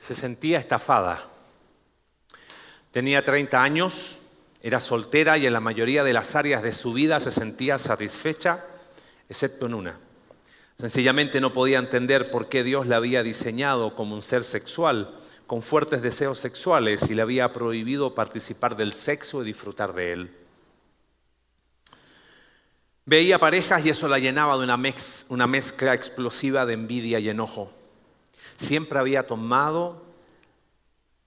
se sentía estafada. Tenía 30 años, era soltera y en la mayoría de las áreas de su vida se sentía satisfecha, excepto en una. Sencillamente no podía entender por qué Dios la había diseñado como un ser sexual, con fuertes deseos sexuales, y le había prohibido participar del sexo y disfrutar de él. Veía parejas y eso la llenaba de una, mezcla explosiva de envidia y enojo. Siempre había tomado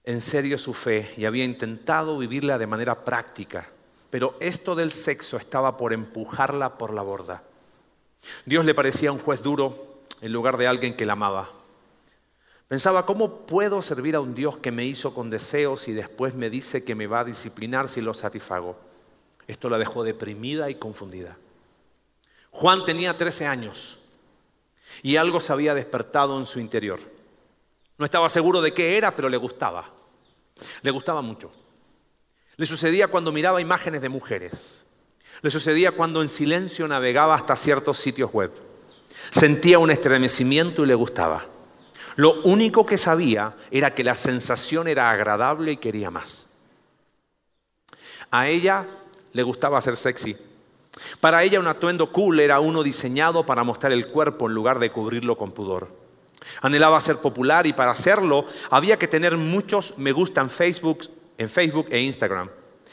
en serio su fe y había intentado vivirla de manera práctica, pero esto del sexo estaba por empujarla por la borda. Dios le parecía un juez duro en lugar de alguien que la amaba. Pensaba, ¿cómo puedo servir a un Dios que me hizo con deseos y después me dice que me va a disciplinar si lo satisfago? Esto la dejó deprimida y confundida. Juan tenía 13 años y algo se había despertado en su interior. No estaba seguro de qué era, pero le gustaba. Le gustaba mucho. Le sucedía cuando miraba imágenes de mujeres. Le sucedía cuando en silencio navegaba hasta ciertos sitios web. Sentía un estremecimiento y le gustaba. Lo único que sabía era que la sensación era agradable y quería más. A ella le gustaba ser sexy. Para ella un atuendo cool era uno diseñado para mostrar el cuerpo en lugar de cubrirlo con pudor. Anhelaba ser popular y para hacerlo había que tener muchos me gusta en Facebook, en Facebook e Instagram.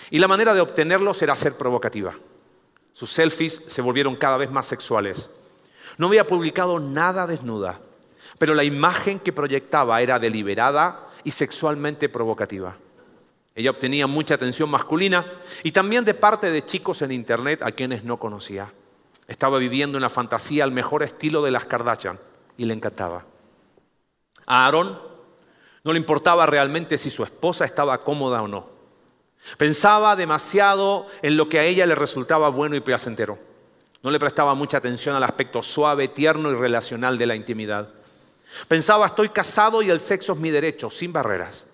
Y la manera de obtenerlos era ser provocativa. Sus selfies se volvieron cada vez más sexuales. No había publicado nada desnuda, pero la imagen que proyectaba era deliberada y sexualmente provocativa. Ella obtenía mucha atención masculina y también de parte de chicos en Internet a quienes no conocía. Estaba viviendo una fantasía al mejor estilo de las Kardashian y le encantaba. A Aarón no le importaba realmente si su esposa estaba cómoda o no. Pensaba demasiado en lo que a ella le resultaba bueno y placentero. No le prestaba mucha atención al aspecto suave, tierno y relacional de la intimidad. Pensaba, estoy casado y el sexo es mi derecho, sin barreras.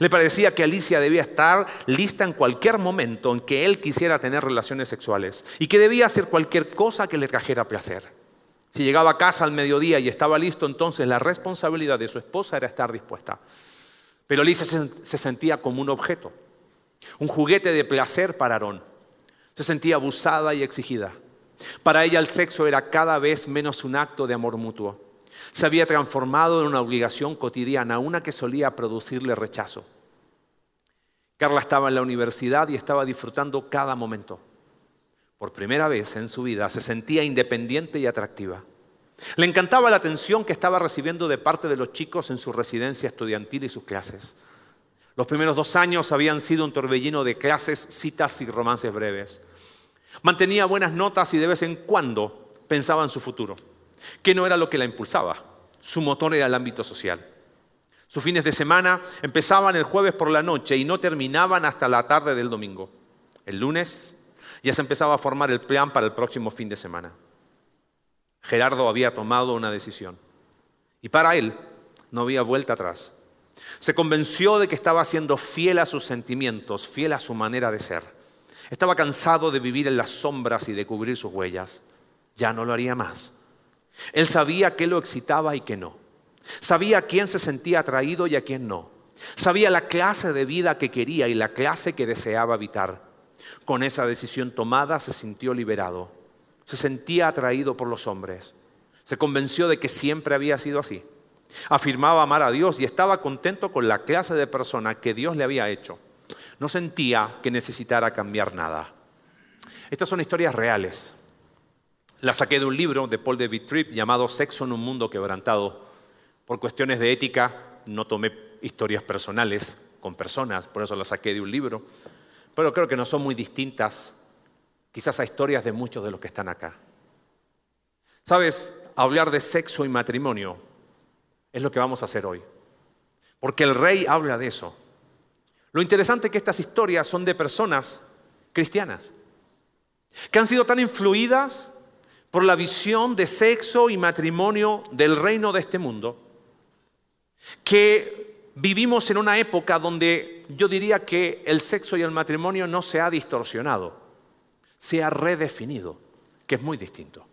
Le parecía que Alicia debía estar lista en cualquier momento en que él quisiera tener relaciones sexuales y que debía hacer cualquier cosa que le trajera placer. Si llegaba a casa al mediodía y estaba listo, entonces la responsabilidad de su esposa era estar dispuesta. Pero Alicia se sentía como un objeto, un juguete de placer para Aarón. Se sentía abusada y exigida. Para ella el sexo era cada vez menos un acto de amor mutuo se había transformado en una obligación cotidiana, una que solía producirle rechazo. Carla estaba en la universidad y estaba disfrutando cada momento. Por primera vez en su vida se sentía independiente y atractiva. Le encantaba la atención que estaba recibiendo de parte de los chicos en su residencia estudiantil y sus clases. Los primeros dos años habían sido un torbellino de clases, citas y romances breves. Mantenía buenas notas y de vez en cuando pensaba en su futuro que no era lo que la impulsaba. Su motor era el ámbito social. Sus fines de semana empezaban el jueves por la noche y no terminaban hasta la tarde del domingo. El lunes ya se empezaba a formar el plan para el próximo fin de semana. Gerardo había tomado una decisión y para él no había vuelta atrás. Se convenció de que estaba siendo fiel a sus sentimientos, fiel a su manera de ser. Estaba cansado de vivir en las sombras y de cubrir sus huellas. Ya no lo haría más. Él sabía qué lo excitaba y qué no. Sabía a quién se sentía atraído y a quién no. Sabía la clase de vida que quería y la clase que deseaba habitar. Con esa decisión tomada se sintió liberado. Se sentía atraído por los hombres. Se convenció de que siempre había sido así. Afirmaba amar a Dios y estaba contento con la clase de persona que Dios le había hecho. No sentía que necesitara cambiar nada. Estas son historias reales. La saqué de un libro de Paul David Tripp llamado Sexo en un mundo quebrantado. Por cuestiones de ética no tomé historias personales con personas, por eso la saqué de un libro. Pero creo que no son muy distintas quizás a historias de muchos de los que están acá. Sabes, hablar de sexo y matrimonio es lo que vamos a hacer hoy. Porque el rey habla de eso. Lo interesante es que estas historias son de personas cristianas, que han sido tan influidas por la visión de sexo y matrimonio del reino de este mundo, que vivimos en una época donde yo diría que el sexo y el matrimonio no se ha distorsionado, se ha redefinido, que es muy distinto.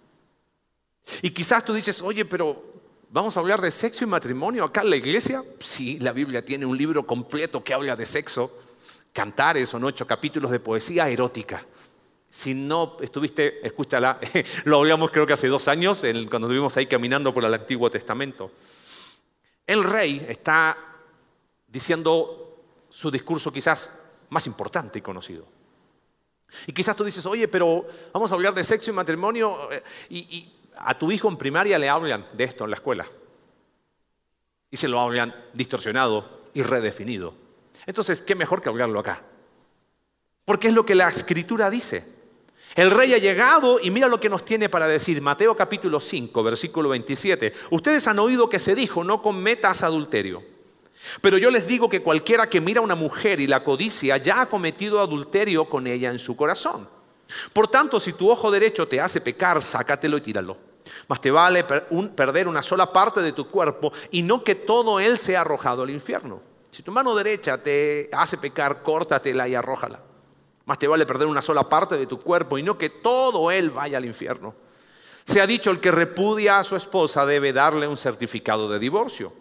Y quizás tú dices, oye, pero ¿Vamos a hablar de sexo y matrimonio acá en la iglesia? Sí, la Biblia tiene un libro completo que habla de sexo. Cantares son ocho capítulos de poesía erótica. Si no estuviste, escúchala. Lo hablamos creo que hace dos años, cuando estuvimos ahí caminando por el Antiguo Testamento. El rey está diciendo su discurso quizás más importante y conocido. Y quizás tú dices, oye, pero vamos a hablar de sexo y matrimonio eh, y, a tu hijo en primaria le hablan de esto en la escuela. Y se lo hablan distorsionado y redefinido. Entonces, ¿qué mejor que hablarlo acá? Porque es lo que la escritura dice. El rey ha llegado y mira lo que nos tiene para decir. Mateo capítulo 5, versículo 27. Ustedes han oído que se dijo, no cometas adulterio. Pero yo les digo que cualquiera que mira a una mujer y la codicia ya ha cometido adulterio con ella en su corazón. Por tanto, si tu ojo derecho te hace pecar, sácatelo y tíralo. Mas te vale perder una sola parte de tu cuerpo y no que todo él sea arrojado al infierno. Si tu mano derecha te hace pecar, córtatela y arrójala. Más te vale perder una sola parte de tu cuerpo y no que todo él vaya al infierno. Se ha dicho, el que repudia a su esposa debe darle un certificado de divorcio.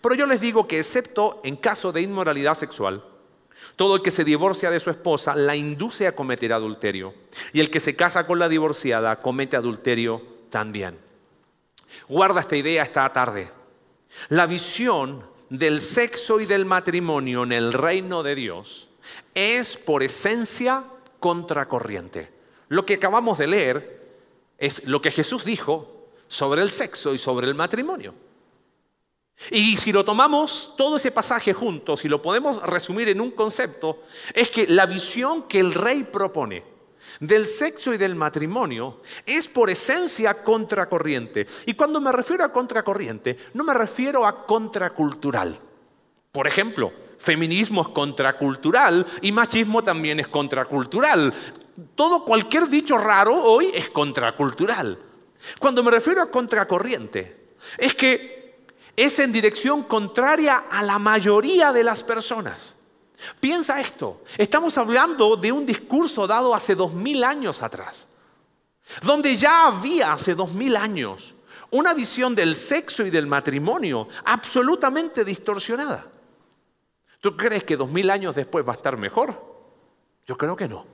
Pero yo les digo que excepto en caso de inmoralidad sexual, todo el que se divorcia de su esposa la induce a cometer adulterio. Y el que se casa con la divorciada comete adulterio también. Guarda esta idea esta tarde. La visión del sexo y del matrimonio en el reino de Dios es por esencia contracorriente. Lo que acabamos de leer es lo que Jesús dijo sobre el sexo y sobre el matrimonio. Y si lo tomamos todo ese pasaje juntos y lo podemos resumir en un concepto, es que la visión que el rey propone del sexo y del matrimonio es por esencia contracorriente. Y cuando me refiero a contracorriente, no me refiero a contracultural. Por ejemplo, feminismo es contracultural y machismo también es contracultural. Todo, cualquier dicho raro hoy es contracultural. Cuando me refiero a contracorriente, es que es en dirección contraria a la mayoría de las personas. Piensa esto, estamos hablando de un discurso dado hace dos mil años atrás, donde ya había hace dos mil años una visión del sexo y del matrimonio absolutamente distorsionada. ¿Tú crees que dos mil años después va a estar mejor? Yo creo que no.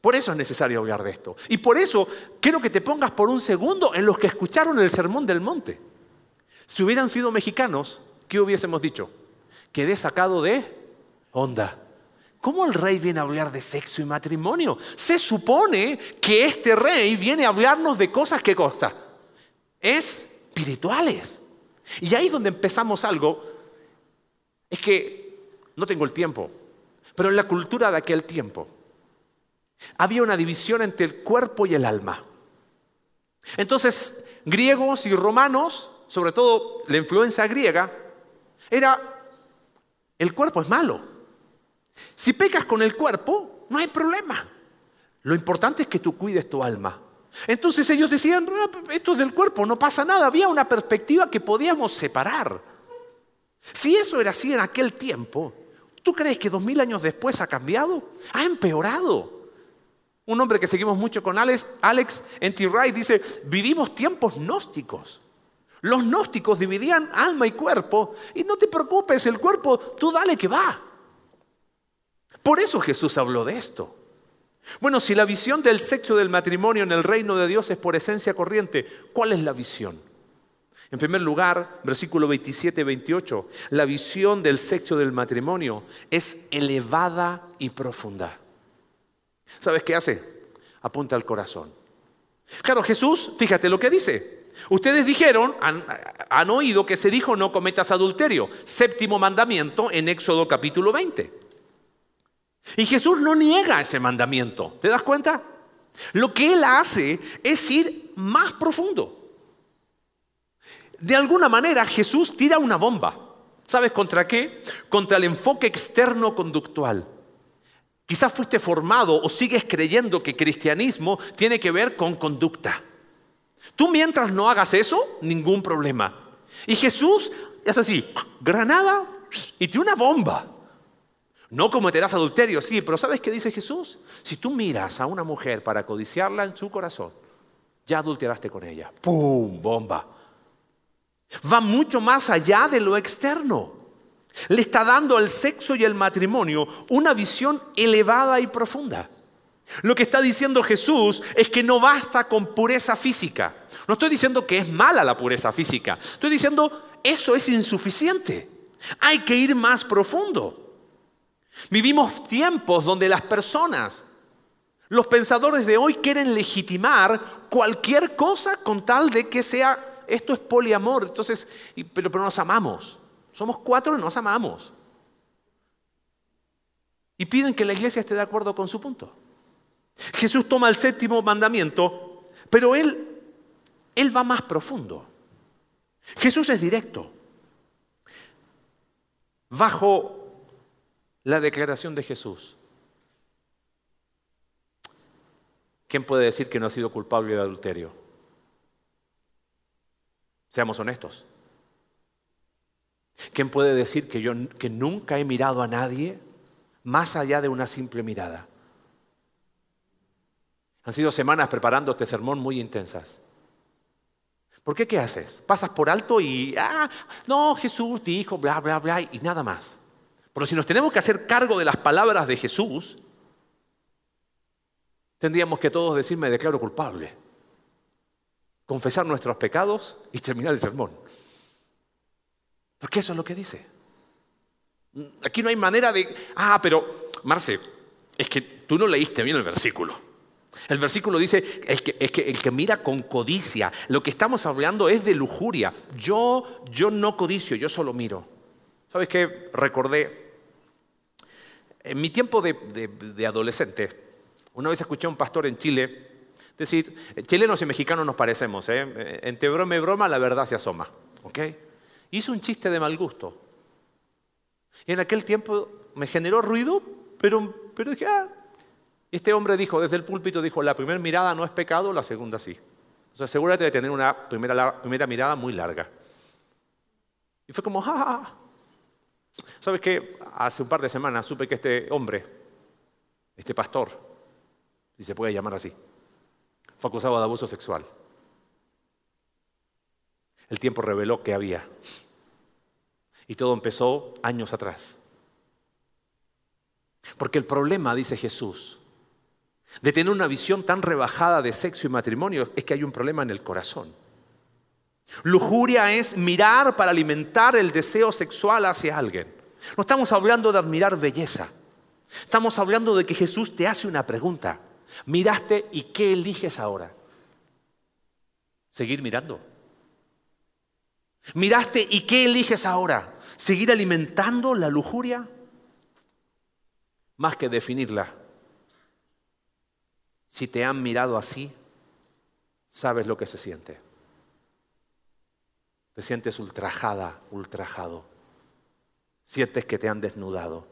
Por eso es necesario hablar de esto. Y por eso quiero que te pongas por un segundo en los que escucharon el sermón del monte. Si hubieran sido mexicanos, ¿qué hubiésemos dicho? Quedé sacado de onda. ¿Cómo el rey viene a hablar de sexo y matrimonio? Se supone que este rey viene a hablarnos de cosas, ¿qué cosa? Espirituales. Y ahí es donde empezamos algo. Es que no tengo el tiempo, pero en la cultura de aquel tiempo había una división entre el cuerpo y el alma. Entonces, griegos y romanos sobre todo la influencia griega, era el cuerpo es malo. Si pecas con el cuerpo, no hay problema. Lo importante es que tú cuides tu alma. Entonces ellos decían, ah, esto es del cuerpo, no pasa nada. Había una perspectiva que podíamos separar. Si eso era así en aquel tiempo, ¿tú crees que dos mil años después ha cambiado? Ha empeorado. Un hombre que seguimos mucho con Alex, Alex N.T. Wright, dice, vivimos tiempos gnósticos. Los gnósticos dividían alma y cuerpo y no te preocupes, el cuerpo tú dale que va. Por eso Jesús habló de esto. Bueno, si la visión del sexo del matrimonio en el reino de Dios es por esencia corriente, ¿cuál es la visión? En primer lugar, versículo 27 28, la visión del sexo del matrimonio es elevada y profunda. ¿Sabes qué hace? Apunta al corazón. Claro, Jesús, fíjate lo que dice. Ustedes dijeron, han, oído que se dijo no cometas adulterio, séptimo mandamiento en Éxodo capítulo 20. Y Jesús no niega ese mandamiento, ¿te das cuenta? Lo que él hace es ir más profundo. De alguna manera Jesús tira una bomba. ¿Sabes contra qué? Contra el enfoque externo conductual. Quizás fuiste formado o sigues creyendo que cristianismo tiene que ver con conducta. Tú mientras no hagas eso, ningún problema. Y Jesús es así, granada y tiene una bomba. No cometerás adulterio, sí, pero ¿sabes qué dice Jesús? Si tú miras a una mujer para codiciarla en su corazón, ya adulteraste con ella. ¡Pum! Bomba. Va mucho más allá de lo externo. Le está dando al sexo y al matrimonio una visión elevada y profunda. Lo que está diciendo Jesús es que no basta con pureza física. No estoy diciendo que es mala la pureza física. Estoy diciendo eso es insuficiente. Hay que ir más profundo. Vivimos tiempos donde las personas, los pensadores de hoy quieren legitimar cualquier cosa con tal de que sea, esto es poliamor, entonces, pero, pero nos amamos. Somos cuatro y nos amamos. Y piden que la iglesia esté de acuerdo con su punto. Jesús toma el séptimo mandamiento, pero él, él va más profundo. Jesús es directo. Bajo la declaración de Jesús, ¿quién puede decir que no ha sido culpable de adulterio? Seamos honestos. ¿Quién puede decir que yo que nunca he mirado a nadie más allá de una simple mirada? Han sido semanas preparando este sermón muy intensas. ¿Por qué qué haces? Pasas por alto y, ah, no, Jesús dijo, bla, bla, bla, y nada más. Pero si nos tenemos que hacer cargo de las palabras de Jesús, tendríamos que todos decir, me declaro culpable. Confesar nuestros pecados y terminar el sermón. Porque eso es lo que dice. Aquí no hay manera de, ah, pero, Marce, es que tú no leíste bien el versículo. El versículo dice, el que, el que mira con codicia, lo que estamos hablando es de lujuria. Yo, yo no codicio, yo solo miro. ¿Sabes qué? Recordé, en mi tiempo de, adolescente, una vez escuché a un pastor en Chile decir, chilenos y mexicanos nos parecemos, ¿eh? entre broma y broma la verdad se asoma. ¿ok? Hizo un chiste de mal gusto. Y en aquel tiempo me generó ruido, pero, pero dije, ah, este hombre dijo, desde el púlpito, dijo, la primera mirada no es pecado, la segunda sí. O sea, asegúrate de tener una primera, primera mirada muy larga. Y fue como, ¡ja! ¿Sabes qué? Hace un par de semanas supe que este hombre, este pastor, si se puede llamar así, fue acusado de abuso sexual. El tiempo reveló que había. Y todo empezó años atrás. Porque el problema, dice Jesús, de tener una visión tan rebajada de sexo y matrimonio es que hay un problema en el corazón. Lujuria es mirar para alimentar el deseo sexual hacia alguien. No estamos hablando de admirar belleza. Estamos hablando de que Jesús te hace una pregunta. Miraste y ¿qué eliges ahora? Seguir mirando. Miraste y ¿qué eliges ahora? ¿Seguir alimentando la lujuria? Más que definirla, si te han mirado así, sabes lo que se siente. Te sientes ultrajada, ultrajado. Sientes que te han desnudado.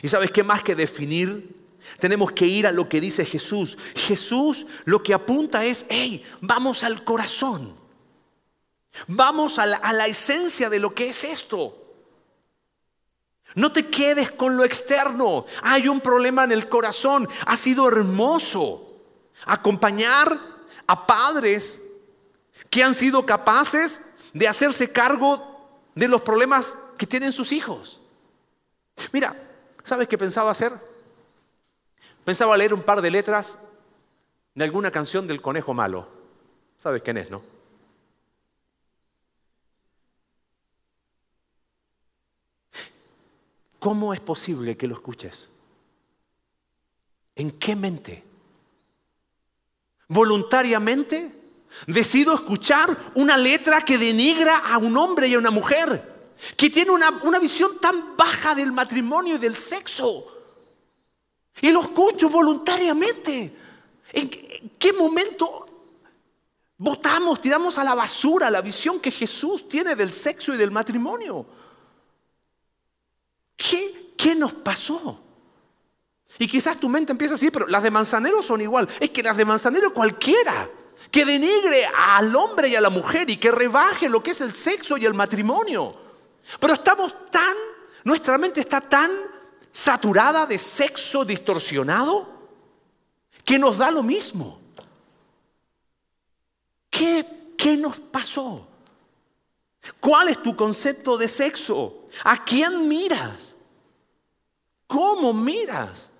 Y sabes qué más que definir, tenemos que ir a lo que dice Jesús. Jesús lo que apunta es, hey, vamos al corazón. Vamos a la, a la esencia de lo que es esto. No te quedes con lo externo. Hay un problema en el corazón. Ha sido hermoso acompañar a padres que han sido capaces de hacerse cargo de los problemas que tienen sus hijos. Mira, ¿sabes qué pensaba hacer? Pensaba leer un par de letras de alguna canción del conejo malo. ¿Sabes quién es, no? ¿Cómo es posible que lo escuches? ¿En qué mente? ¿Voluntariamente? Decido escuchar una letra que denigra a un hombre y a una mujer, que tiene una, una visión tan baja del matrimonio y del sexo. Y lo escucho voluntariamente. ¿En qué momento votamos, tiramos a la basura la visión que Jesús tiene del sexo y del matrimonio? ¿Qué, nos pasó? Y quizás tu mente empieza a decir, pero las de Manzanero son igual. Es que las de Manzanero cualquiera que denigre al hombre y a la mujer y que rebaje lo que es el sexo y el matrimonio. Pero estamos tan, nuestra mente está tan saturada de sexo distorsionado que nos da lo mismo. ¿Qué, qué nos pasó? ¿Cuál es tu concepto de sexo? ¿A quién miras? ¿Cómo miras?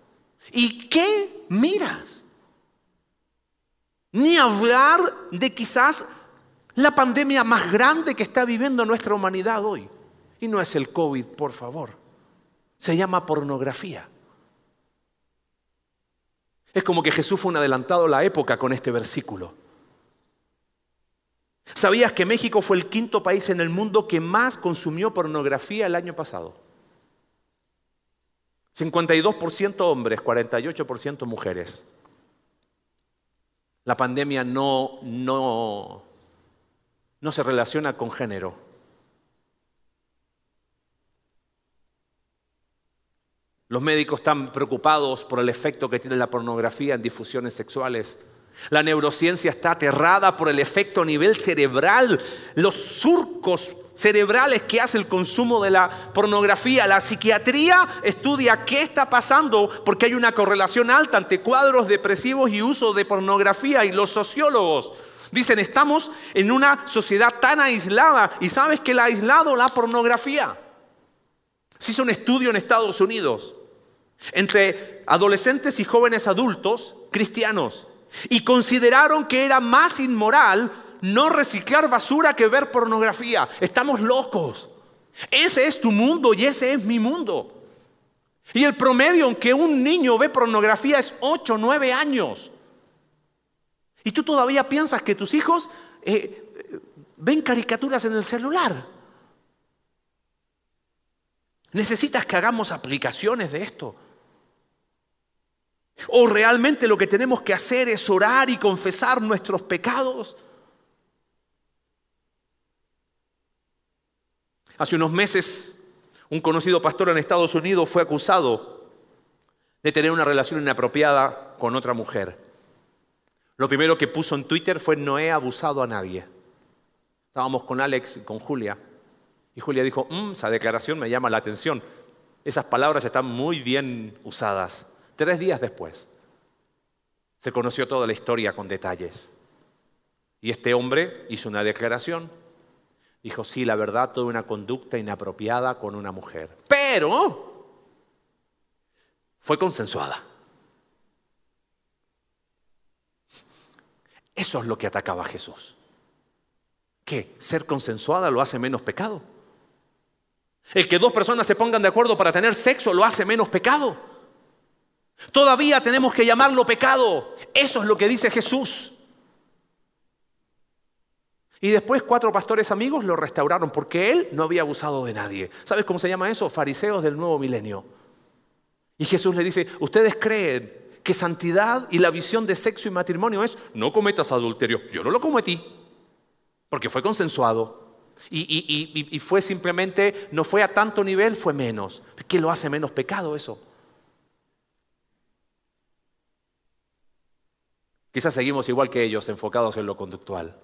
¿Y qué miras? Ni hablar de quizás la pandemia más grande que está viviendo nuestra humanidad hoy. Y no es el COVID, por favor. Se llama pornografía. Es como que Jesús fue un adelantado a la época con este versículo. ¿Sabías que México fue el quinto país en el mundo que más consumió pornografía el año pasado? 52% hombres, 48% mujeres. La pandemia no, no, no se relaciona con género. Los médicos están preocupados por el efecto que tiene la pornografía en difusiones sexuales. La neurociencia está aterrada por el efecto a nivel cerebral, los surcos cerebrales que hace el consumo de la pornografía. La psiquiatría estudia qué está pasando porque hay una correlación alta ante cuadros depresivos y uso de pornografía. Y los sociólogos dicen, estamos en una sociedad tan aislada y sabes que la ha aislado la pornografía. Se hizo un estudio en Estados Unidos entre adolescentes y jóvenes adultos cristianos y consideraron que era más inmoral no reciclar basura que ver pornografía. Estamos locos. Ese es tu mundo y ese es mi mundo. Y el promedio en que un niño ve pornografía es 8 o 9 años. Y tú todavía piensas que tus hijos eh, ven caricaturas en el celular. Necesitas que hagamos aplicaciones de esto. O realmente lo que tenemos que hacer es orar y confesar nuestros pecados. Hace unos meses, un conocido pastor en Estados Unidos fue acusado de tener una relación inapropiada con otra mujer. Lo primero que puso en Twitter fue no he abusado a nadie. Estábamos con Alex y con Julia. Y Julia dijo, mm, esa declaración me llama la atención. Esas palabras están muy bien usadas. Tres días después se conoció toda la historia con detalles. Y este hombre hizo una declaración. Dijo, sí, la verdad, tuve una conducta inapropiada con una mujer. Pero fue consensuada. Eso es lo que atacaba a Jesús. ¿Qué? ¿Ser consensuada lo hace menos pecado? ¿El que dos personas se pongan de acuerdo para tener sexo lo hace menos pecado? Todavía tenemos que llamarlo pecado. Eso es lo que dice Jesús. Y después cuatro pastores amigos lo restauraron porque él no había abusado de nadie. ¿Sabes cómo se llama eso? Fariseos del nuevo milenio. Y Jesús le dice, ustedes creen que santidad y la visión de sexo y matrimonio es, no cometas adulterio. Yo no lo cometí, porque fue consensuado. Y, y fue simplemente, no fue a tanto nivel, fue menos. ¿Qué lo hace menos pecado eso? Quizás seguimos igual que ellos, enfocados en lo conductual.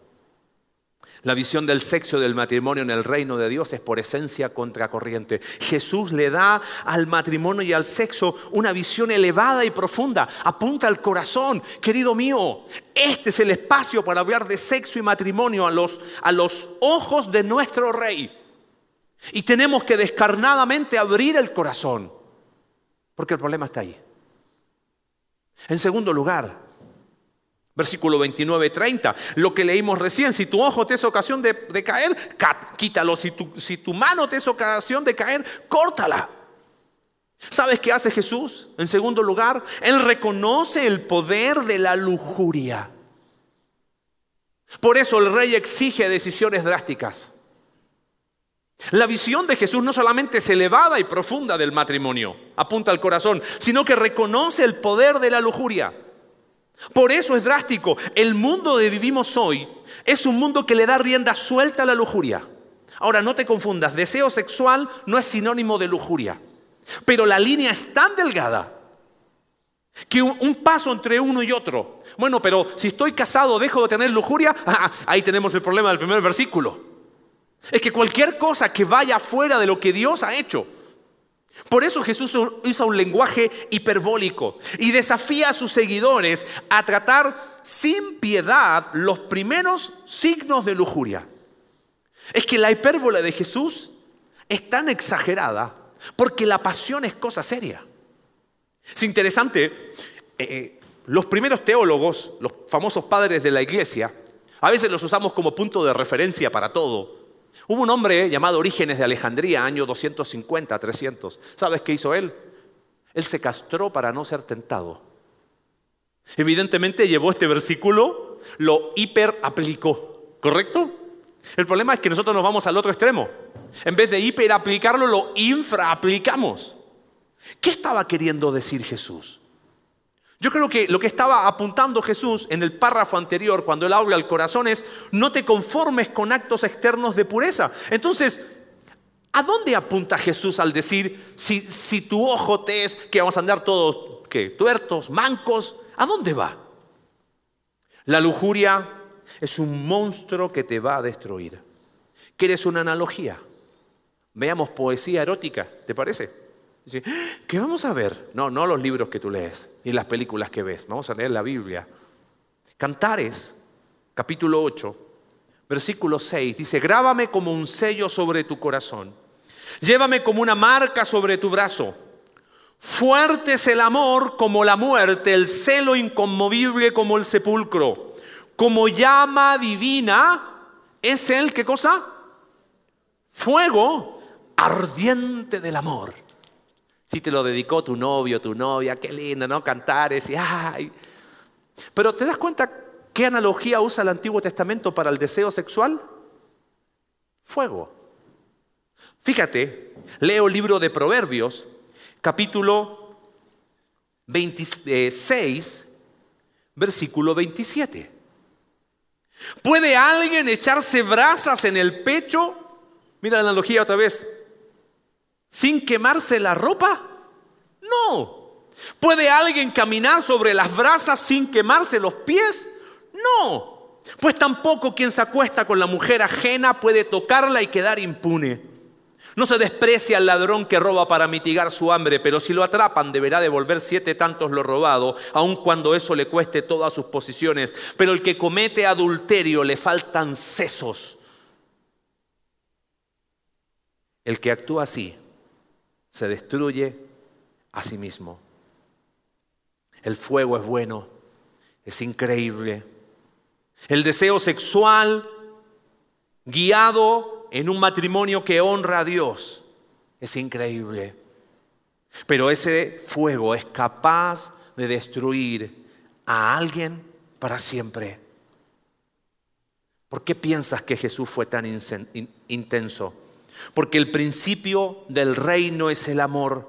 La visión del sexo y del matrimonio en el reino de Dios es por esencia contracorriente. Jesús le da al matrimonio y al sexo una visión elevada y profunda. Apunta al corazón, querido mío. Este es el espacio para hablar de sexo y matrimonio a los, a los ojos de nuestro rey. Y tenemos que descarnadamente abrir el corazón, porque el problema está ahí. En segundo lugar, Versículo 29, 30. Lo que leímos recién, si tu ojo te es ocasión de, caer, quítalo. Si tu, si tu mano te es ocasión de caer, córtala. ¿Sabes qué hace Jesús? En segundo lugar, Él reconoce el poder de la lujuria. Por eso el rey exige decisiones drásticas. La visión de Jesús no solamente es elevada y profunda del matrimonio, apunta al corazón, sino que reconoce el poder de la lujuria. Por eso es drástico. El mundo de vivimos hoy es un mundo que le da rienda suelta a la lujuria. Ahora, no te confundas, deseo sexual no es sinónimo de lujuria. Pero la línea es tan delgada que un, paso entre uno y otro. Bueno, pero si estoy casado, dejo de tener lujuria. Ah, ahí tenemos el problema del primer versículo. Es que cualquier cosa que vaya fuera de lo que Dios ha hecho, por eso Jesús usa un lenguaje hiperbólico y desafía a sus seguidores a tratar sin piedad los primeros signos de lujuria. es que la hipérbole de Jesús es tan exagerada porque la pasión es cosa seria. Es interesante, eh, eh, los primeros teólogos, los famosos padres de la iglesia, a veces los usamos como punto de referencia para todo. Hubo un hombre llamado Orígenes de Alejandría, año 250, 300. ¿Sabes qué hizo él? Él se castró para no ser tentado. Evidentemente llevó este versículo, lo hiperaplicó, ¿correcto? El problema es que nosotros nos vamos al otro extremo. En vez de hiperaplicarlo, lo infraaplicamos. ¿Qué estaba queriendo decir Jesús? Yo creo que lo que estaba apuntando Jesús en el párrafo anterior, cuando él habla al corazón, es no te conformes con actos externos de pureza. Entonces, ¿a dónde apunta Jesús al decir, si, si tu ojo te es que vamos a andar todos ¿qué? tuertos, mancos? ¿A dónde va? La lujuria es un monstruo que te va a destruir. ¿Quieres una analogía? Veamos poesía erótica, ¿te parece? ¿Qué vamos a ver? No, no los libros que tú lees, ni las películas que ves. Vamos a leer la Biblia. Cantares, capítulo 8, versículo 6, dice, grábame como un sello sobre tu corazón. Llévame como una marca sobre tu brazo. Fuerte es el amor como la muerte, el celo inconmovible como el sepulcro. Como llama divina es el, ¿qué cosa? Fuego ardiente del amor. Si te lo dedicó tu novio, tu novia, qué lindo, ¿no? Cantares y ay. Pero ¿te das cuenta qué analogía usa el Antiguo Testamento para el deseo sexual? Fuego. Fíjate, leo el libro de Proverbios, capítulo 26, versículo 27. ¿Puede alguien echarse brasas en el pecho? Mira la analogía otra vez sin quemarse la ropa? No. ¿Puede alguien caminar sobre las brasas sin quemarse los pies? No. Pues tampoco quien se acuesta con la mujer ajena puede tocarla y quedar impune. No se desprecia al ladrón que roba para mitigar su hambre, pero si lo atrapan deberá devolver siete tantos lo robado, aun cuando eso le cueste todas sus posiciones. Pero el que comete adulterio le faltan sesos. El que actúa así se destruye a sí mismo. El fuego es bueno, es increíble. El deseo sexual guiado en un matrimonio que honra a Dios es increíble. Pero ese fuego es capaz de destruir a alguien para siempre. ¿Por qué piensas que Jesús fue tan intenso? Porque el principio del reino es el amor.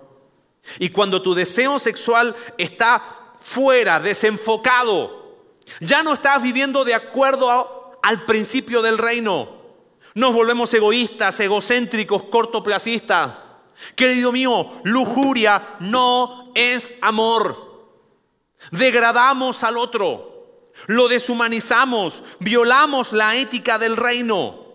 Y cuando tu deseo sexual está fuera, desenfocado, ya no estás viviendo de acuerdo al principio del reino. Nos volvemos egoístas, egocéntricos, cortoplacistas. Querido mío, lujuria no es amor. Degradamos al otro, lo deshumanizamos, violamos la ética del reino.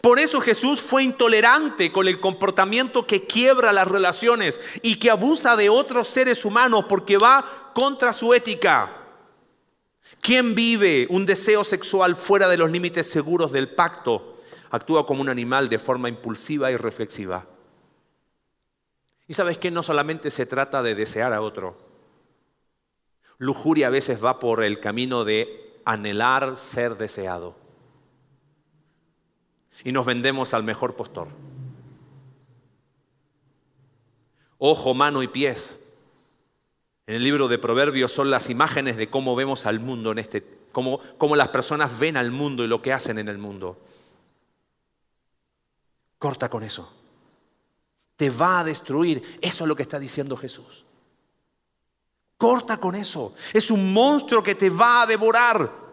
Por eso Jesús fue intolerante con el comportamiento que quiebra las relaciones y que abusa de otros seres humanos porque va contra su ética. ¿Quién vive un deseo sexual fuera de los límites seguros del pacto? Actúa como un animal de forma impulsiva y reflexiva. Y sabes que no solamente se trata de desear a otro. Lujuria a veces va por el camino de anhelar ser deseado y nos vendemos al mejor postor. Ojo, mano y pies. En el libro de Proverbios son las imágenes de cómo vemos al mundo en este, cómo, cómo las personas ven al mundo y lo que hacen en el mundo. Corta con eso. Te va a destruir. Eso es lo que está diciendo Jesús. Corta con eso. Es un monstruo que te va a devorar.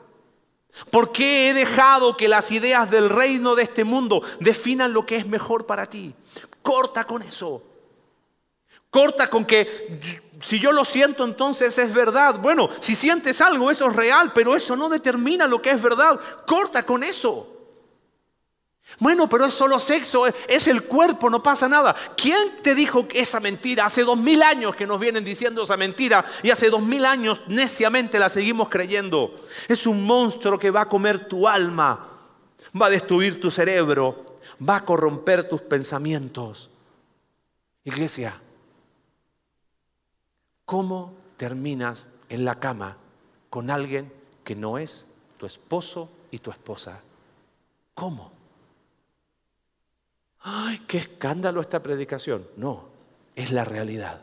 ¿Por qué he dejado que las ideas del reino de este mundo definan lo que es mejor para ti? Corta con eso. Corta con que si yo lo siento entonces es verdad. Bueno, si sientes algo eso es real, pero eso no determina lo que es verdad. Corta con eso. Bueno, pero es solo sexo, es el cuerpo, no pasa nada. ¿Quién te dijo esa mentira? Hace dos mil años que nos vienen diciendo esa mentira y hace dos mil años neciamente la seguimos creyendo. Es un monstruo que va a comer tu alma. va a destruir tu cerebro, va a corromper tus pensamientos. Iglesia, ¿cómo terminas en la cama con alguien que no es tu esposo y tu esposa? ¿Cómo? ¡Ay, qué escándalo esta predicación! No, es la realidad.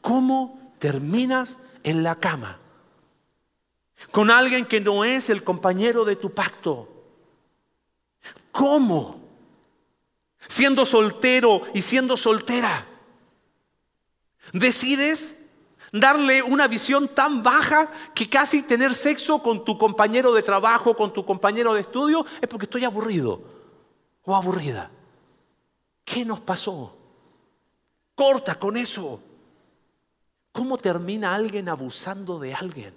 ¿Cómo terminas en la cama con alguien que no es el compañero de tu pacto? ¿Cómo? Siendo soltero y siendo soltera, decides darle una visión tan baja que casi tener sexo con tu compañero de trabajo, con tu compañero de estudio, es porque estoy aburrido o aburrida. ¿Qué nos pasó? Corta con eso. ¿Cómo termina alguien abusando de alguien?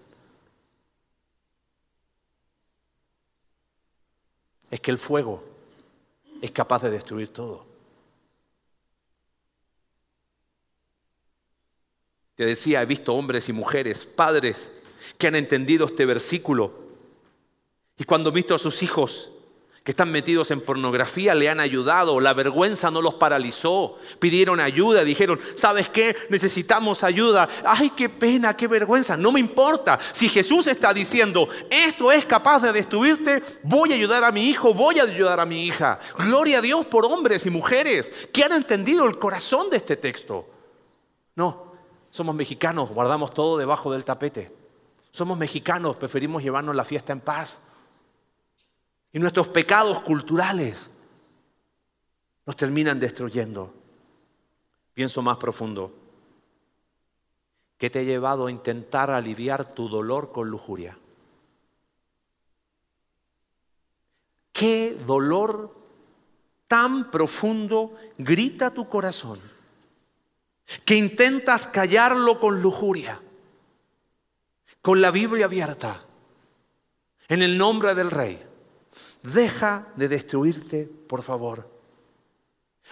Es que el fuego es capaz de destruir todo. Te decía, he visto hombres y mujeres, padres, que han entendido este versículo y cuando han visto a sus hijos están metidos en pornografía le han ayudado, la vergüenza no los paralizó, pidieron ayuda, dijeron, ¿sabes qué? Necesitamos ayuda. Ay, qué pena, qué vergüenza, no me importa. Si Jesús está diciendo, esto es capaz de destruirte, voy a ayudar a mi hijo, voy a ayudar a mi hija. Gloria a Dios por hombres y mujeres que han entendido el corazón de este texto. No, somos mexicanos, guardamos todo debajo del tapete. Somos mexicanos, preferimos llevarnos la fiesta en paz y nuestros pecados culturales nos terminan destruyendo. Pienso más profundo. ¿Qué te ha llevado a intentar aliviar tu dolor con lujuria? ¿Qué dolor tan profundo grita tu corazón que intentas callarlo con lujuria, con la Biblia abierta, en el nombre del Rey? Deja de destruirte, por favor.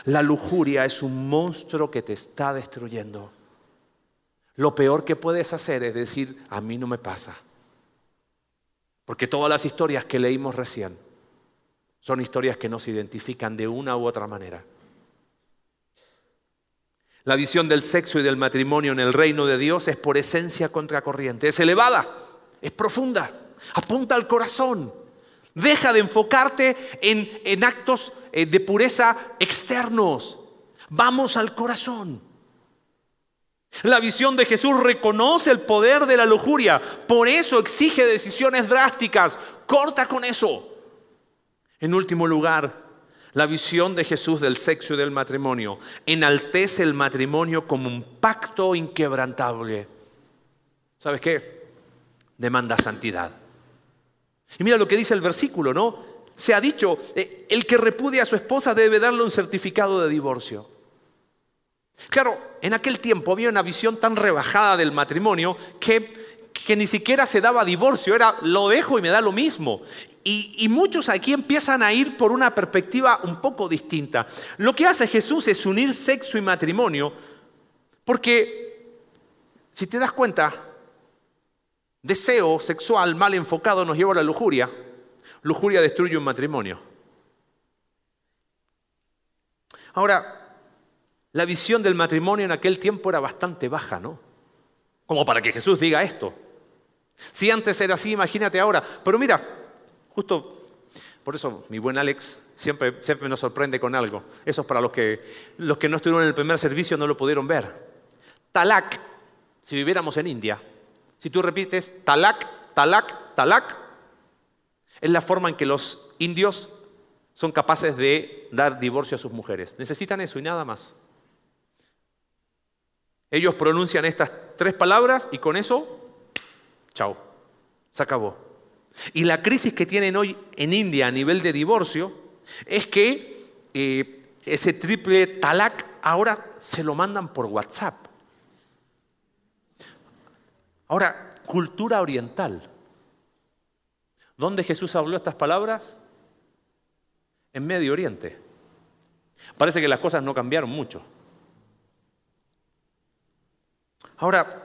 La lujuria es un monstruo que te está destruyendo. Lo peor que puedes hacer es decir, a mí no me pasa. Porque todas las historias que leímos recién son historias que nos identifican de una u otra manera. La visión del sexo y del matrimonio en el reino de Dios es por esencia contracorriente, es elevada, es profunda, apunta al corazón, Deja de enfocarte en, actos eh, de pureza externos. Vamos al corazón. La visión de Jesús reconoce el poder de la lujuria, por eso exige decisiones drásticas. Corta con eso. En último lugar, la visión de Jesús del sexo y del matrimonio enaltece el matrimonio como un pacto inquebrantable. ¿Sabes qué? Demanda santidad. Y mira lo que dice el versículo, ¿no? Se ha dicho, eh, el que repudia a su esposa debe darle un certificado de divorcio. Claro, en aquel tiempo había una visión tan rebajada del matrimonio que, que ni siquiera se daba divorcio, era lo dejo y me da lo mismo. Y, y, muchos aquí empiezan a ir por una perspectiva un poco distinta. Lo que hace Jesús es unir sexo y matrimonio, porque si te das cuenta, deseo sexual mal enfocado nos lleva a la lujuria. Lujuria destruye un matrimonio. Ahora, la visión del matrimonio en aquel tiempo era bastante baja, ¿no? Como para que Jesús diga esto. Si antes era así, imagínate ahora. Pero mira, justo por eso mi buen Alex siempre, siempre nos sorprende con algo. Eso es para los que, los que no estuvieron en el primer servicio no lo pudieron ver. Talak, si viviéramos en India, si tú repites talak, talak, talak, es la forma en que los indios son capaces de dar divorcio a sus mujeres. Necesitan eso y nada más. Ellos pronuncian estas tres palabras y con eso, chao, se acabó. Y la crisis que tienen hoy en India a nivel de divorcio es que eh, ese triple talak ahora se lo mandan por WhatsApp. Ahora, cultura oriental. ¿Dónde Jesús habló estas palabras? En Medio Oriente. Parece que las cosas no cambiaron mucho. Ahora,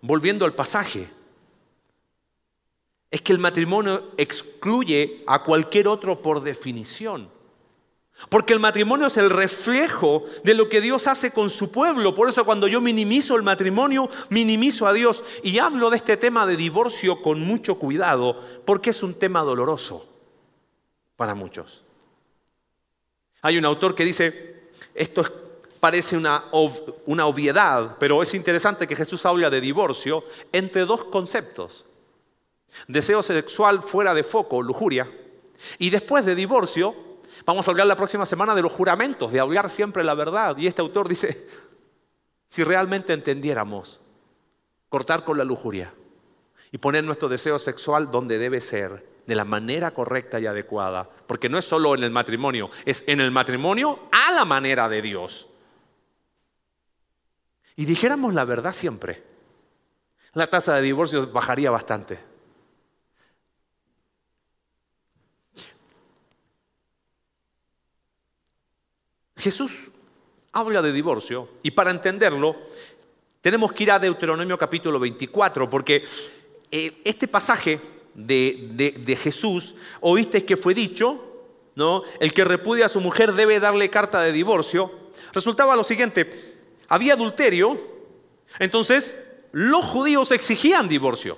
volviendo al pasaje, es que el matrimonio excluye a cualquier otro por definición. Porque el matrimonio es el reflejo de lo que Dios hace con su pueblo. Por eso cuando yo minimizo el matrimonio, minimizo a Dios. Y hablo de este tema de divorcio con mucho cuidado, porque es un tema doloroso para muchos. Hay un autor que dice, esto parece una, una obviedad, pero es interesante que Jesús habla de divorcio entre dos conceptos. Deseo sexual fuera de foco, lujuria. Y después de divorcio, Vamos a hablar la próxima semana de los juramentos, de hablar siempre la verdad. Y este autor dice, si realmente entendiéramos cortar con la lujuria y poner nuestro deseo sexual donde debe ser, de la manera correcta y adecuada, porque no es solo en el matrimonio, es en el matrimonio a la manera de Dios. Y dijéramos la verdad siempre, la tasa de divorcio bajaría bastante. Jesús habla de divorcio y para entenderlo tenemos que ir a Deuteronomio capítulo 24 porque eh, este pasaje de, de, Jesús, oíste que fue dicho, ¿no? El que repudia a su mujer debe darle carta de divorcio. Resultaba lo siguiente, había adulterio, entonces los judíos exigían divorcio.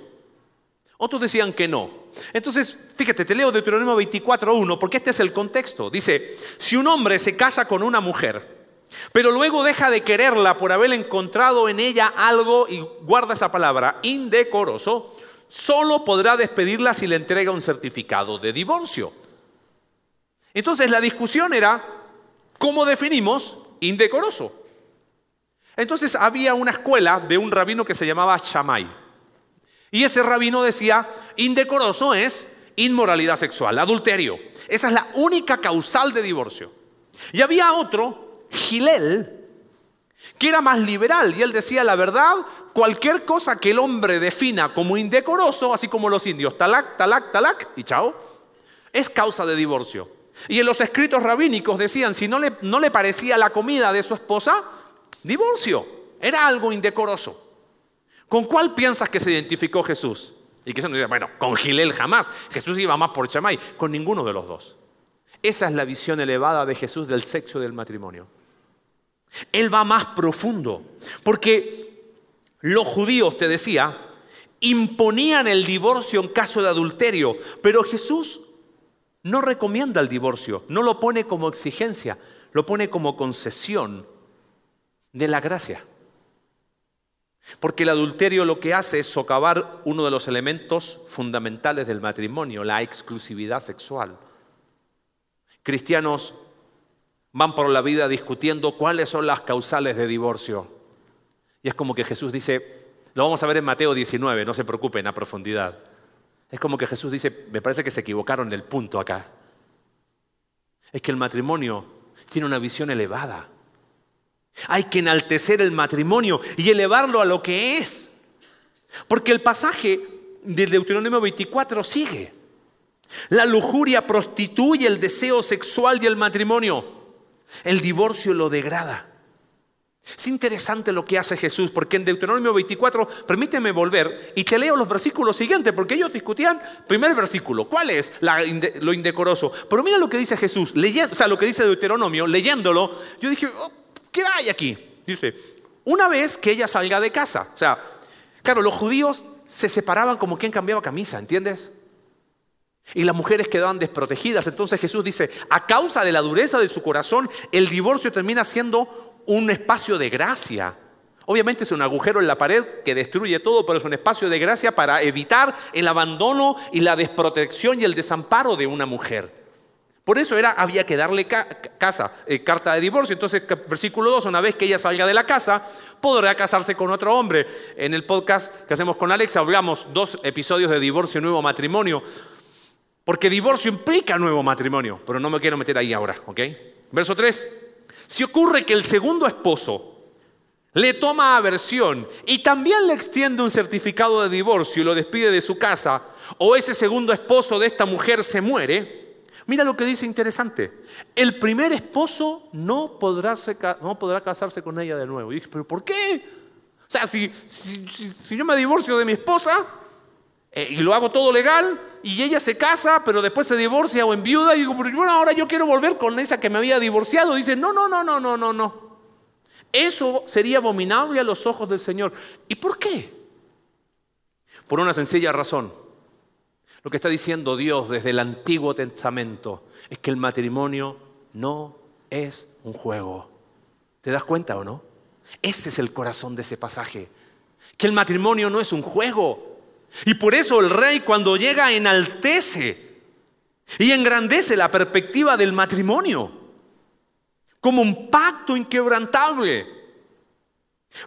Otros decían que no. Entonces, fíjate, te leo Deuteronomio 24.1 porque este es el contexto. Dice, si un hombre se casa con una mujer, pero luego deja de quererla por haber encontrado en ella algo, y guarda esa palabra, indecoroso, solo podrá despedirla si le entrega un certificado de divorcio. Entonces la discusión era, ¿cómo definimos indecoroso? Entonces había una escuela de un rabino que se llamaba Shammai. Y ese rabino decía, indecoroso es inmoralidad sexual, adulterio. Esa es la única causal de divorcio. Y había otro, Gilel, que era más liberal y él decía la verdad, cualquier cosa que el hombre defina como indecoroso, así como los indios, talac, talac, talac y chao, es causa de divorcio. Y en los escritos rabínicos decían, si no le, no le parecía la comida de su esposa, divorcio, era algo indecoroso. ¿Con cuál piensas que se identificó Jesús? Y que se nos dice, bueno, con Gilel jamás. Jesús iba más por Chamay, con ninguno de los dos. Esa es la visión elevada de Jesús del sexo y del matrimonio. Él va más profundo, porque los judíos, te decía, imponían el divorcio en caso de adulterio, pero Jesús no recomienda el divorcio, no lo pone como exigencia, lo pone como concesión de la gracia. Porque el adulterio lo que hace es socavar uno de los elementos fundamentales del matrimonio, la exclusividad sexual. Cristianos van por la vida discutiendo cuáles son las causales de divorcio. Y es como que Jesús dice, lo vamos a ver en Mateo 19, no se preocupen a profundidad. Es como que Jesús dice, me parece que se equivocaron el punto acá. Es que el matrimonio tiene una visión elevada. Hay que enaltecer el matrimonio y elevarlo a lo que es. Porque el pasaje del Deuteronomio 24 sigue. La lujuria prostituye el deseo sexual y el matrimonio. El divorcio lo degrada. Es interesante lo que hace Jesús, porque en Deuteronomio 24, permíteme volver y te leo los versículos siguientes, porque ellos discutían, primer versículo, ¿cuál es lo indecoroso? Pero mira lo que dice Jesús, leyendo, o sea, lo que dice Deuteronomio, leyéndolo, yo dije, oh, ¿Qué hay aquí? Dice, una vez que ella salga de casa. O sea, claro, los judíos se separaban como quien cambiaba camisa, ¿entiendes? Y las mujeres quedaban desprotegidas. Entonces Jesús dice, a causa de la dureza de su corazón, el divorcio termina siendo un espacio de gracia. Obviamente es un agujero en la pared que destruye todo, pero es un espacio de gracia para evitar el abandono y la desprotección y el desamparo de una mujer. Por eso era, había que darle casa, eh, carta de divorcio. Entonces, versículo 2, una vez que ella salga de la casa, podrá casarse con otro hombre. En el podcast que hacemos con Alex hablamos dos episodios de divorcio y nuevo matrimonio. Porque divorcio implica nuevo matrimonio, pero no me quiero meter ahí ahora, ¿ok? Verso 3. Si ocurre que el segundo esposo le toma aversión y también le extiende un certificado de divorcio y lo despide de su casa, o ese segundo esposo de esta mujer se muere, Mira lo que dice interesante. El primer esposo no podrá, no podrá casarse con ella de nuevo. Y dije, ¿pero por qué? O sea, si, si, yo me divorcio de mi esposa, Eh, y lo hago todo legal y ella se casa, pero después se divorcia o enviuda y digo, bueno, ahora yo quiero volver con esa que me había divorciado. Dice, no, no, no, no, no, no, no. Eso sería abominable a los ojos del Señor. ¿Y por qué? Por una sencilla razón. Lo que está diciendo Dios desde el Antiguo Testamento es que el matrimonio no es un juego. ¿Te das cuenta o no? Ese es el corazón de ese pasaje. Que el matrimonio no es un juego. Y por eso el rey cuando llega enaltece y engrandece la perspectiva del matrimonio como un pacto inquebrantable.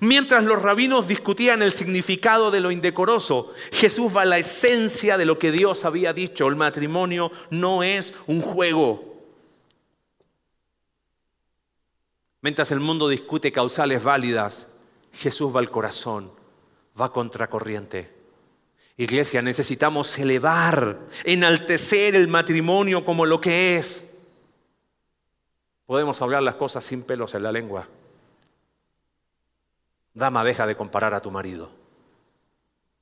Mientras los rabinos discutían el significado de lo indecoroso, Jesús va a la esencia de lo que Dios había dicho. El matrimonio no es un juego. Mientras el mundo discute causales válidas, Jesús va al corazón, va contracorriente. Iglesia, necesitamos elevar, enaltecer el matrimonio como lo que es. Podemos hablar las cosas sin pelos en la lengua. Dama, deja de comparar a tu marido.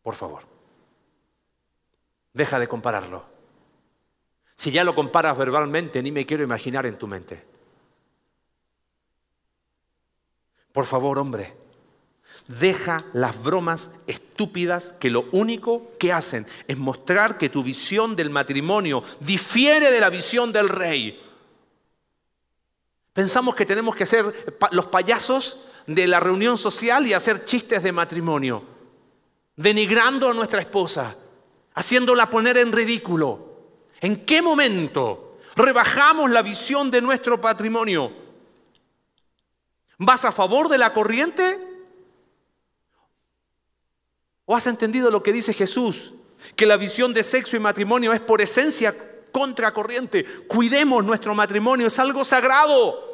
Por favor. Deja de compararlo. Si ya lo comparas verbalmente, ni me quiero imaginar en tu mente. Por favor, hombre, Deja las bromas estúpidas que lo único que hacen es mostrar que tu visión del matrimonio difiere de la visión del rey. Pensamos que tenemos que ser los payasos de la reunión social y hacer chistes de matrimonio, denigrando a nuestra esposa, haciéndola poner en ridículo. ¿En qué momento rebajamos la visión de nuestro patrimonio? ¿Vas a favor de la corriente ¿O has entendido lo que dice Jesús? Que la visión de sexo y matrimonio es por esencia contracorriente. Cuidemos nuestro matrimonio, es algo sagrado.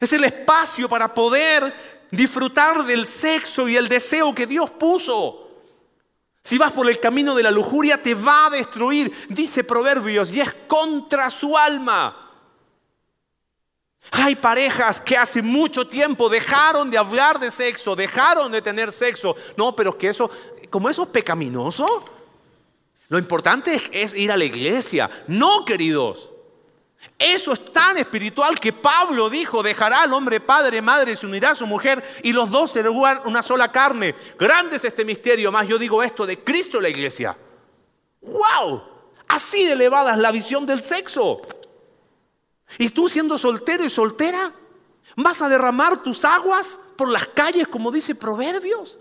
Es el espacio para poder disfrutar del sexo y el deseo que Dios puso. Si vas por el camino de la lujuria, te va a destruir, dice Proverbios, y es contra su alma. Hay parejas que hace mucho tiempo dejaron de hablar de sexo, dejaron de tener sexo. No, pero es que eso, como eso es pecaminoso, lo importante es, ir a la iglesia. No, queridos. Eso es tan espiritual que Pablo dijo, dejará al hombre padre, madre, se unirá a su mujer y los dos serán una sola carne. Grande es este misterio, más yo digo esto de Cristo la iglesia. ¡Wow! Así de elevada es la visión del sexo. Y tú siendo soltero y soltera, vas a derramar tus aguas por las calles, como dice Proverbios.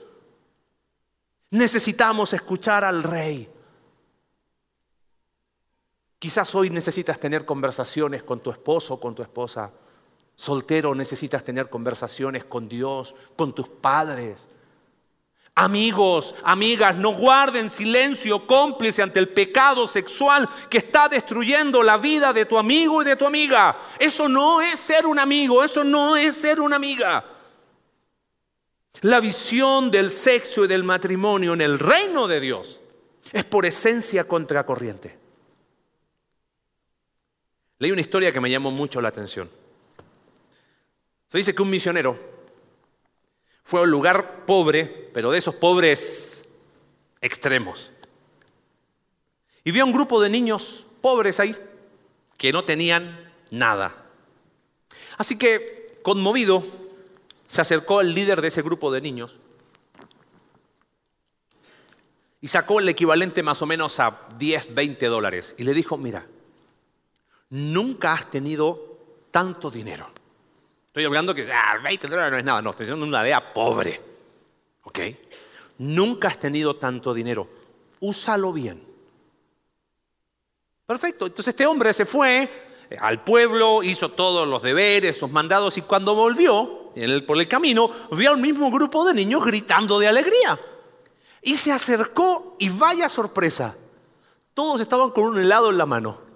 Necesitamos escuchar al rey. Quizás hoy necesitas tener conversaciones con tu esposo con tu esposa. Soltero necesitas tener conversaciones con Dios, con tus padres. Amigos, amigas, no guarden silencio cómplice ante el pecado sexual que está destruyendo la vida de tu amigo y de tu amiga. Eso no es ser un amigo, eso no es ser una amiga. La visión del sexo y del matrimonio en el reino de Dios es por esencia contracorriente. Leí una historia que me llamó mucho la atención. Se dice que un misionero fue a un lugar pobre, pero de esos pobres extremos. Y vio a un grupo de niños pobres ahí, que no tenían nada. Así que, conmovido, se acercó al líder de ese grupo de niños y sacó el equivalente más o menos a 10, 20 dólares y le dijo, mira, nunca has tenido tanto dinero. Estoy hablando que 20 ah, dólares no es nada, no, estoy diciendo una aldea pobre. ¿Ok? Nunca has tenido tanto dinero. Úsalo bien. Perfecto. Entonces este hombre se fue eh, al pueblo, hizo todos los deberes, sus mandados y cuando volvió por el camino vio al mismo grupo de niños gritando de alegría. Y se acercó y vaya sorpresa. Todos estaban con un helado en la mano.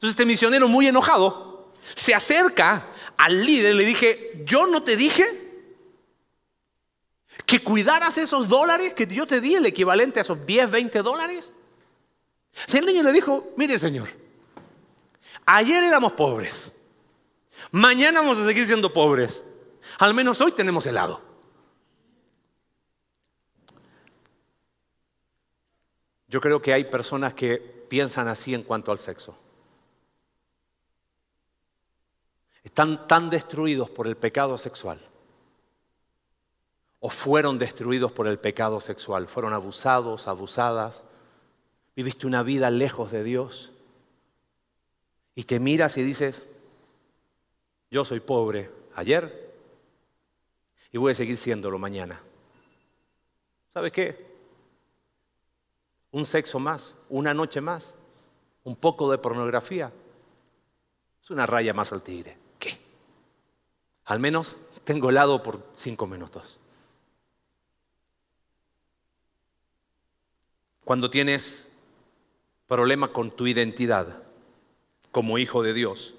Entonces este misionero muy enojado se acerca al líder le dije, yo no te dije que cuidaras esos dólares que yo te di, el equivalente a esos 10, 20 dólares. el niño le dijo, mire señor, ayer éramos pobres, mañana vamos a seguir siendo pobres, al menos hoy tenemos helado. Yo creo que hay personas que piensan así en cuanto al sexo. Están tan destruidos por el pecado sexual o fueron destruidos por el pecado sexual, fueron abusados, abusadas, viviste una vida lejos de Dios y te miras y dices, yo soy pobre ayer y voy a seguir siéndolo mañana. ¿Sabes qué? Un sexo más, una noche más, un poco de pornografía. Es una raya más al tigre. Al menos tengo helado por cinco minutos. Cuando tienes problema con tu identidad como hijo de Dios,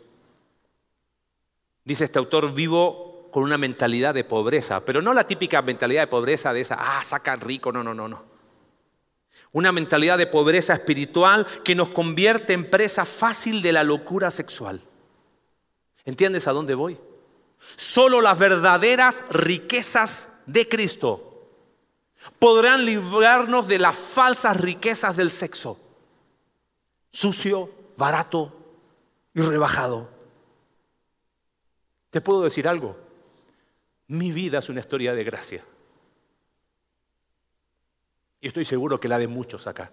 dice este autor, vivo con una mentalidad de pobreza, pero no la típica mentalidad de pobreza de esa, ah, saca rico, no, no, no, no. Una mentalidad de pobreza espiritual que nos convierte en presa fácil de la locura sexual. ¿Entiendes a dónde voy? Solo las verdaderas riquezas de Cristo podrán librarnos de las falsas riquezas del sexo. Sucio, barato y rebajado. Te puedo decir algo. Mi vida es una historia de gracia. Y estoy seguro que la de muchos acá.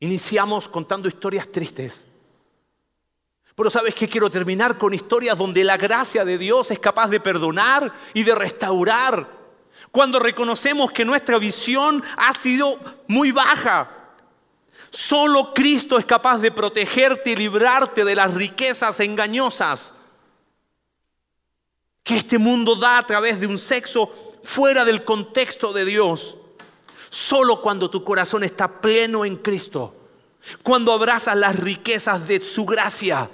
Iniciamos contando historias tristes. Pero sabes que quiero terminar con historias donde la gracia de Dios es capaz de perdonar y de restaurar. Cuando reconocemos que nuestra visión ha sido muy baja. Solo Cristo es capaz de protegerte y librarte de las riquezas engañosas que este mundo da a través de un sexo fuera del contexto de Dios. Solo cuando tu corazón está pleno en Cristo, cuando abrazas las riquezas de su gracia,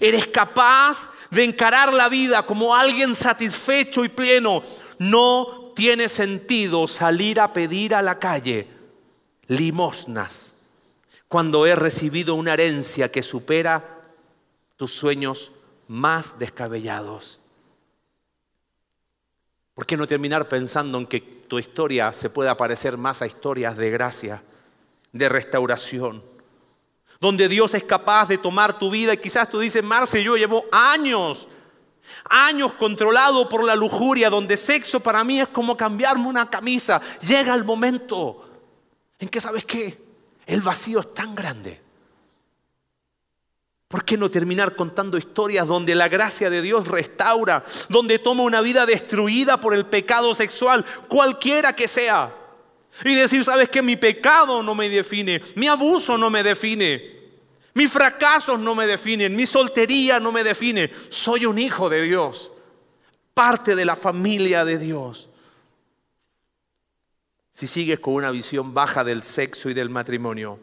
eres capaz de encarar la vida como alguien satisfecho y pleno. No tiene sentido salir a pedir a la calle limosnas cuando he recibido una herencia que supera tus sueños más descabellados. ¿Por qué no terminar pensando en que tu historia se pueda parecer más a historias de gracia, de restauración? Donde Dios es capaz de tomar tu vida y quizás tú dices, Marce, yo llevo años, años controlado por la lujuria, donde sexo para mí es como cambiarme una camisa. Llega el momento en que, ¿sabes qué? El vacío es tan grande ¿Por qué no terminar contando historias donde la gracia de Dios restaura, donde toma una vida destruida por el pecado sexual, cualquiera que sea? Y decir, ¿sabes qué? Mi pecado no me define, mi abuso no me define, mis fracasos no me definen, mi soltería no me define. Soy un hijo de Dios, parte de la familia de Dios. Si sigues con una visión baja del sexo y del matrimonio,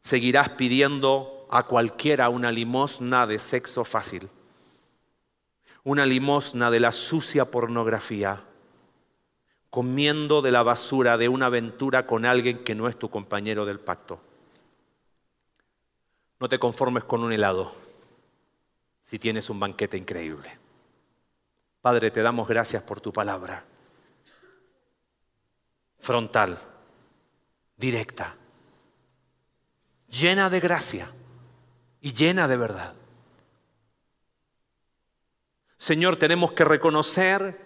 seguirás pidiendo a cualquiera una limosna de sexo fácil, una limosna de la sucia pornografía, comiendo de la basura de una aventura con alguien que no es tu compañero del pacto. No te conformes con un helado si tienes un banquete increíble. Padre, te damos gracias por tu palabra. Frontal, directa, llena de gracia y llena de verdad. Señor, tenemos que reconocer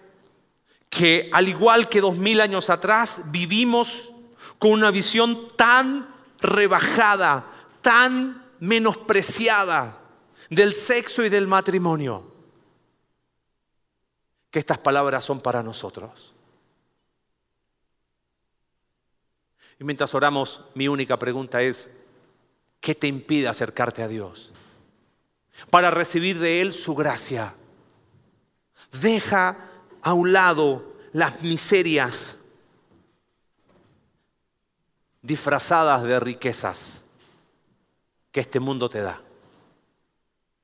que al igual que dos mil años atrás vivimos con una visión tan rebajada, tan menospreciada del sexo y del matrimonio, que estas palabras son para nosotros. Y mientras oramos, mi única pregunta es, ¿Qué te impide acercarte a Dios? Para recibir de Él su gracia. Deja a un lado las miserias disfrazadas de riquezas que este mundo te da.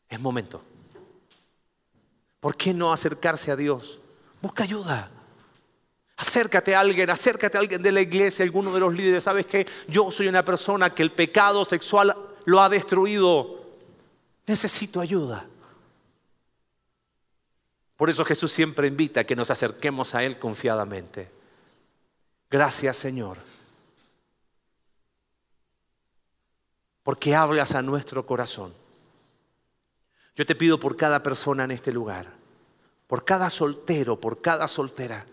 Es momento. ¿Por qué no acercarse a Dios? Busca ayuda. Acércate a alguien, acércate a alguien de la iglesia, alguno de los líderes. ¿Sabes que Yo soy una persona que el pecado sexual lo ha destruido. Necesito ayuda. Por eso Jesús siempre invita a que nos acerquemos a Él confiadamente. Gracias Señor, porque hablas a nuestro corazón. Yo te pido por cada persona en este lugar, por cada soltero, por cada soltera,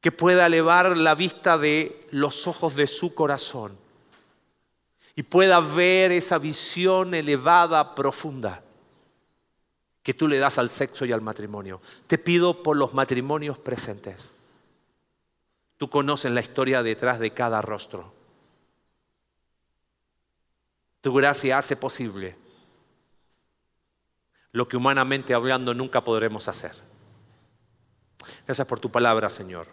que pueda elevar la vista de los ojos de su corazón y pueda ver esa visión elevada, profunda que tú le das al sexo y al matrimonio. Te pido por los matrimonios presentes. Tú conoces la historia detrás de cada rostro. Tu gracia hace posible lo que humanamente hablando nunca podremos hacer. Gracias por tu palabra, Señor.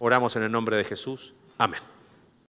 Oramos en el nombre de Jesús. Amén.